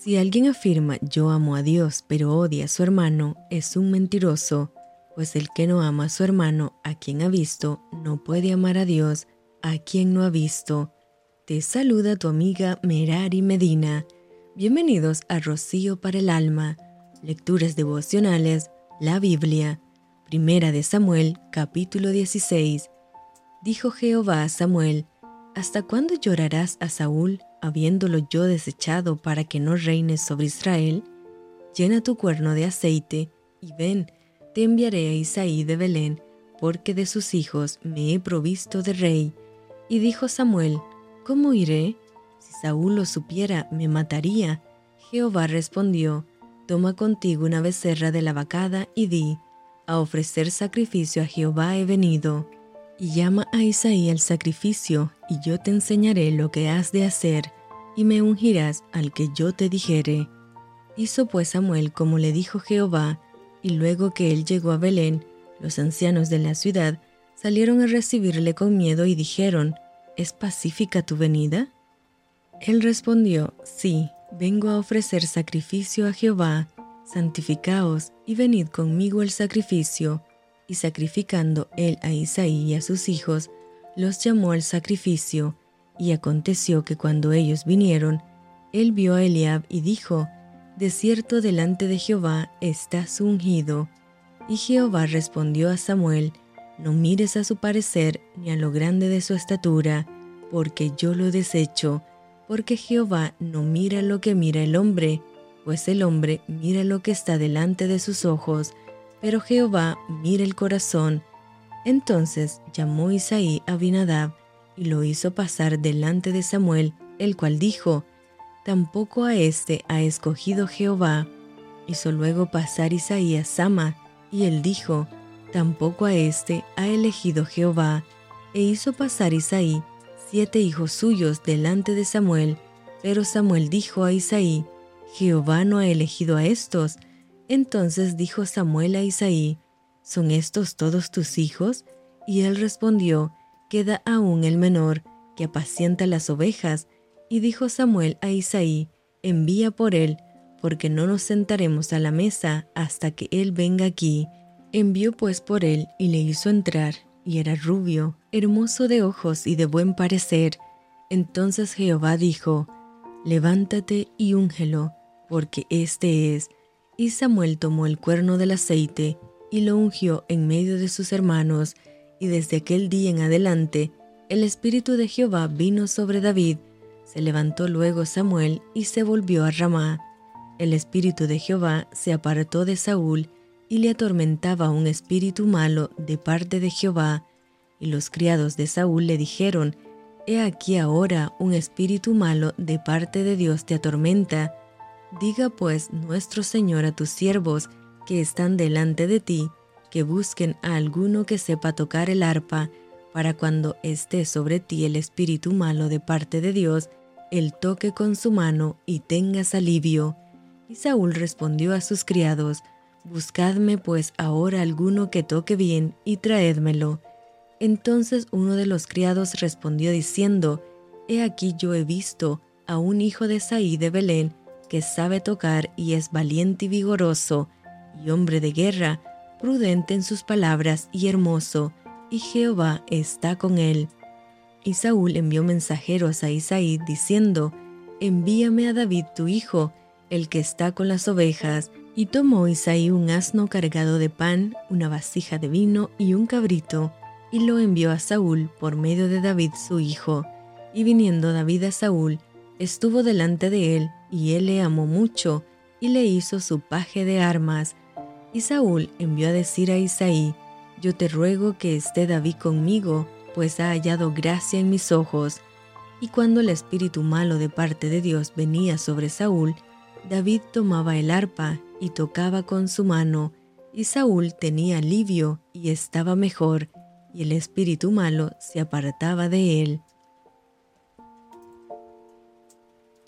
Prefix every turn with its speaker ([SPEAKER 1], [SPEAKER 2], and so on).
[SPEAKER 1] Si alguien afirma yo amo a Dios pero odia a su hermano, es un mentiroso, pues el que no ama a su hermano a quien ha visto, no puede amar a Dios a quien no ha visto. Te saluda tu amiga Merari Medina. Bienvenidos a Rocío para el Alma, Lecturas Devocionales, la Biblia, Primera de Samuel, capítulo 16. Dijo Jehová a Samuel, ¿Hasta cuándo llorarás a Saúl, habiéndolo yo desechado para que no reines sobre Israel? Llena tu cuerno de aceite, y ven, te enviaré a Isaí de Belén, porque de sus hijos me he provisto de rey. Y dijo Samuel, ¿Cómo iré? Si Saúl lo supiera, me mataría. Jehová respondió, Toma contigo una becerra de la vacada y di, a ofrecer sacrificio a Jehová he venido y llama a Isaí al sacrificio, y yo te enseñaré lo que has de hacer, y me ungirás al que yo te dijere. Hizo pues Samuel como le dijo Jehová, y luego que él llegó a Belén, los ancianos de la ciudad salieron a recibirle con miedo y dijeron, ¿Es pacífica tu venida? Él respondió, Sí, vengo a ofrecer sacrificio a Jehová, santificaos y venid conmigo el sacrificio y sacrificando él a Isaí y a sus hijos, los llamó al sacrificio, y aconteció que cuando ellos vinieron, él vio a Eliab y dijo, De cierto delante de Jehová estás ungido. Y Jehová respondió a Samuel, No mires a su parecer ni a lo grande de su estatura, porque yo lo desecho, porque Jehová no mira lo que mira el hombre, pues el hombre mira lo que está delante de sus ojos, pero Jehová mira el corazón. Entonces llamó Isaí a Abinadab y lo hizo pasar delante de Samuel, el cual dijo, Tampoco a éste ha escogido Jehová. Hizo luego pasar Isaí a Sama, y él dijo, Tampoco a éste ha elegido Jehová. E hizo pasar Isaí siete hijos suyos delante de Samuel, pero Samuel dijo a Isaí, Jehová no ha elegido a estos, entonces dijo Samuel a Isaí, ¿son estos todos tus hijos? Y él respondió, queda aún el menor, que apacienta las ovejas. Y dijo Samuel a Isaí, envía por él, porque no nos sentaremos a la mesa hasta que él venga aquí. Envió pues por él y le hizo entrar, y era rubio, hermoso de ojos y de buen parecer. Entonces Jehová dijo, Levántate y úngelo, porque este es, y Samuel tomó el cuerno del aceite y lo ungió en medio de sus hermanos, y desde aquel día en adelante el Espíritu de Jehová vino sobre David. Se levantó luego Samuel y se volvió a Ramá. El Espíritu de Jehová se apartó de Saúl y le atormentaba un espíritu malo de parte de Jehová. Y los criados de Saúl le dijeron, He aquí ahora un espíritu malo de parte de Dios te atormenta. Diga pues nuestro Señor a tus siervos que están delante de ti, que busquen a alguno que sepa tocar el arpa, para cuando esté sobre ti el espíritu malo de parte de Dios, él toque con su mano y tengas alivio. Y Saúl respondió a sus criados, Buscadme pues ahora alguno que toque bien y traédmelo. Entonces uno de los criados respondió diciendo, He aquí yo he visto a un hijo de Saí de Belén, que sabe tocar y es valiente y vigoroso, y hombre de guerra, prudente en sus palabras y hermoso, y Jehová está con él. Y Saúl envió mensajeros a Isaí diciendo, Envíame a David tu hijo, el que está con las ovejas. Y tomó Isaí un asno cargado de pan, una vasija de vino y un cabrito, y lo envió a Saúl por medio de David su hijo. Y viniendo David a Saúl, estuvo delante de él, y él le amó mucho, y le hizo su paje de armas. Y Saúl envió a decir a Isaí, Yo te ruego que esté David conmigo, pues ha hallado gracia en mis ojos. Y cuando el espíritu malo de parte de Dios venía sobre Saúl, David tomaba el arpa y tocaba con su mano, y Saúl tenía alivio y estaba mejor, y el espíritu malo se apartaba de él.